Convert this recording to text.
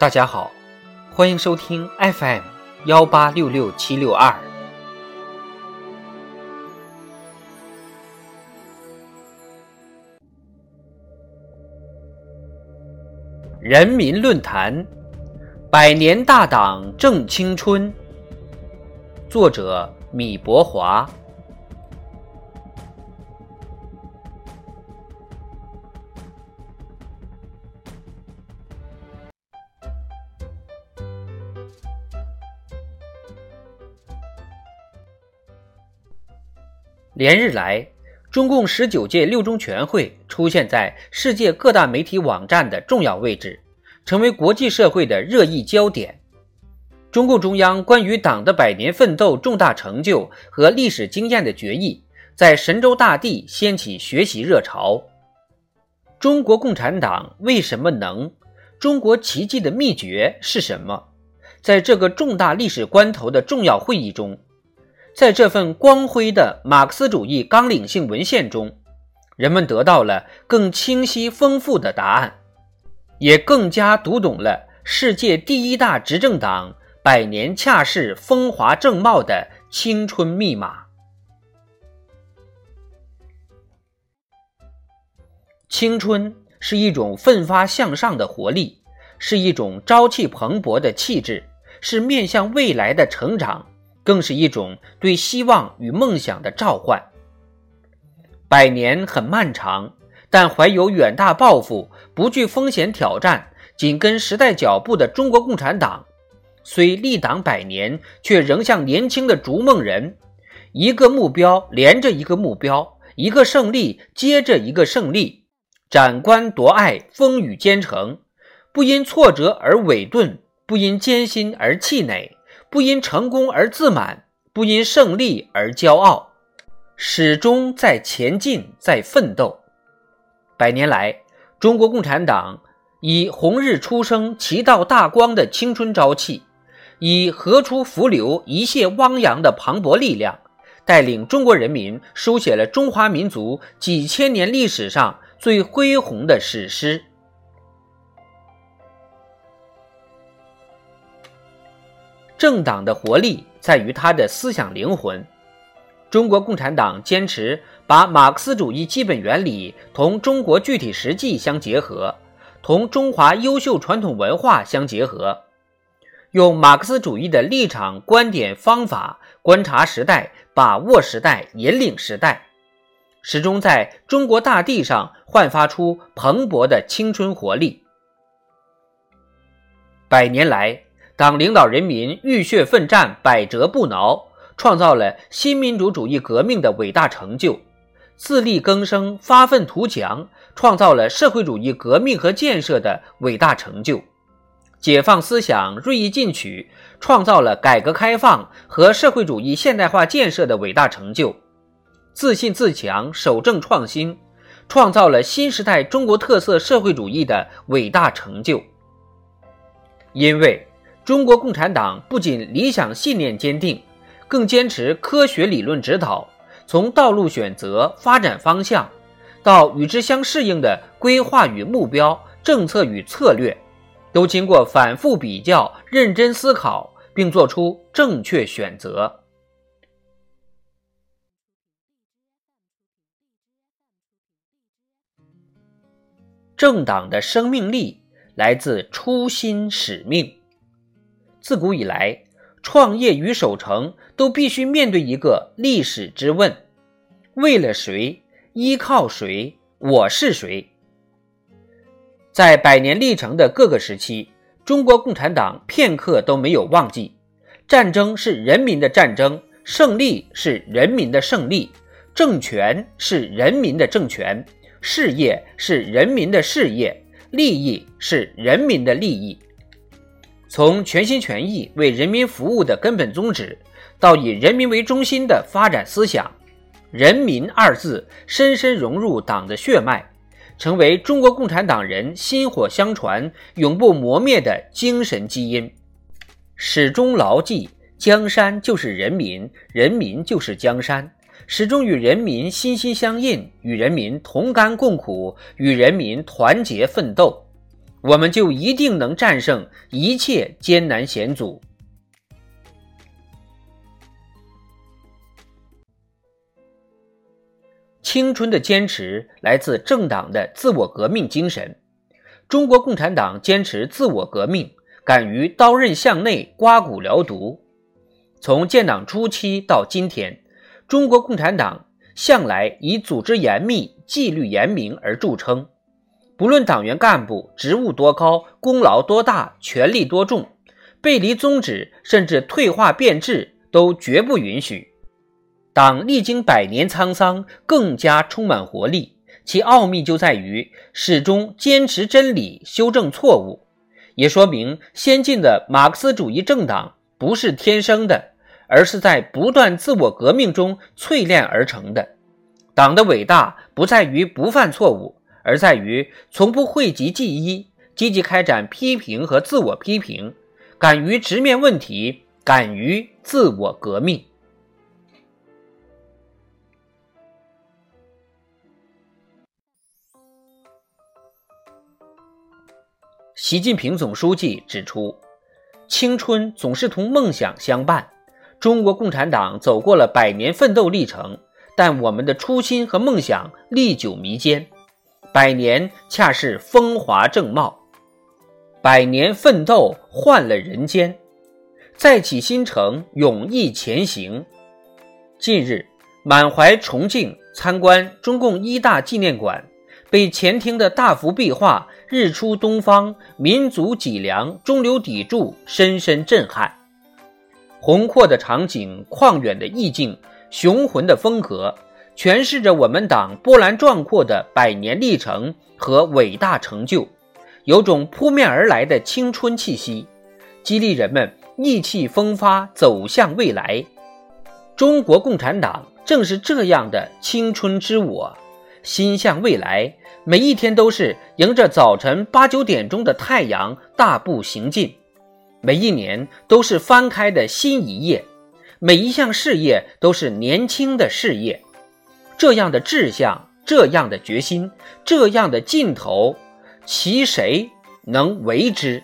大家好，欢迎收听 FM 幺八六六七六二。人民论坛：百年大党正青春。作者：米博华。连日来，中共十九届六中全会出现在世界各大媒体网站的重要位置，成为国际社会的热议焦点。中共中央关于党的百年奋斗重大成就和历史经验的决议，在神州大地掀起学习热潮。中国共产党为什么能？中国奇迹的秘诀是什么？在这个重大历史关头的重要会议中。在这份光辉的马克思主义纲领性文献中，人们得到了更清晰丰富的答案，也更加读懂了世界第一大执政党百年恰是风华正茂的青春密码。青春是一种奋发向上的活力，是一种朝气蓬勃的气质，是面向未来的成长。更是一种对希望与梦想的召唤。百年很漫长，但怀有远大抱负、不惧风险挑战、紧跟时代脚步的中国共产党，虽立党百年，却仍像年轻的逐梦人，一个目标连着一个目标，一个胜利接着一个胜利，斩关夺爱，风雨兼程，不因挫折而萎顿，不因艰辛而气馁。不因成功而自满，不因胜利而骄傲，始终在前进，在奋斗。百年来，中国共产党以“红日初升，其道大光”的青春朝气，以“河出伏流，一泻汪洋”的磅礴力量，带领中国人民书写了中华民族几千年历史上最恢宏的史诗。政党的活力在于它的思想灵魂。中国共产党坚持把马克思主义基本原理同中国具体实际相结合，同中华优秀传统文化相结合，用马克思主义的立场、观点、方法观察时代，把握时代，引领时代，始终在中国大地上焕发出蓬勃的青春活力。百年来。党领导人民浴血奋战，百折不挠，创造了新民主主义革命的伟大成就；自力更生，发愤图强，创造了社会主义革命和建设的伟大成就；解放思想，锐意进取，创造了改革开放和社会主义现代化建设的伟大成就；自信自强，守正创新，创造了新时代中国特色社会主义的伟大成就。因为。中国共产党不仅理想信念坚定，更坚持科学理论指导，从道路选择、发展方向，到与之相适应的规划与目标、政策与策略，都经过反复比较、认真思考，并做出正确选择。政党的生命力来自初心使命。自古以来，创业与守成都必须面对一个历史之问：为了谁？依靠谁？我是谁？在百年历程的各个时期，中国共产党片刻都没有忘记：战争是人民的战争，胜利是人民的胜利，政权是人民的政权，事业是人民的事业，利益是人民的利益。从全心全意为人民服务的根本宗旨，到以人民为中心的发展思想，“人民”二字深深融入党的血脉，成为中国共产党人薪火相传、永不磨灭的精神基因。始终牢记“江山就是人民，人民就是江山”，始终与人民心心相印，与人民同甘共苦，与人民团结奋斗。我们就一定能战胜一切艰难险阻。青春的坚持来自政党的自我革命精神。中国共产党坚持自我革命，敢于刀刃向内、刮骨疗毒。从建党初期到今天，中国共产党向来以组织严密、纪律严明而著称。不论党员干部职务多高、功劳多大、权力多重，背离宗旨甚至退化变质都绝不允许。党历经百年沧桑，更加充满活力。其奥秘就在于始终坚持真理，修正错误，也说明先进的马克思主义政党不是天生的，而是在不断自我革命中淬炼而成的。党的伟大不在于不犯错误，而在于从不讳疾忌医，积极开展批评和自我批评，敢于直面问题，敢于自我革命。习近平总书记指出，青春总是同梦想相伴。中国共产党走过了百年奋斗历程，但我们的初心和梦想历久弥坚。百年恰是风华正茂，百年奋斗换了人间，再起新城，勇毅前行。近日，满怀崇敬参观中共一大纪念馆。被前厅的大幅壁画“日出东方，民族脊梁，中流砥柱”深深震撼。宏阔的场景、旷远的意境、雄浑的风格，诠释着我们党波澜壮阔的百年历程和伟大成就，有种扑面而来的青春气息，激励人们意气风发走向未来。中国共产党正是这样的青春之我。心向未来，每一天都是迎着早晨八九点钟的太阳大步行进，每一年都是翻开的新一页，每一项事业都是年轻的事业。这样的志向，这样的决心，这样的劲头，其谁能为之？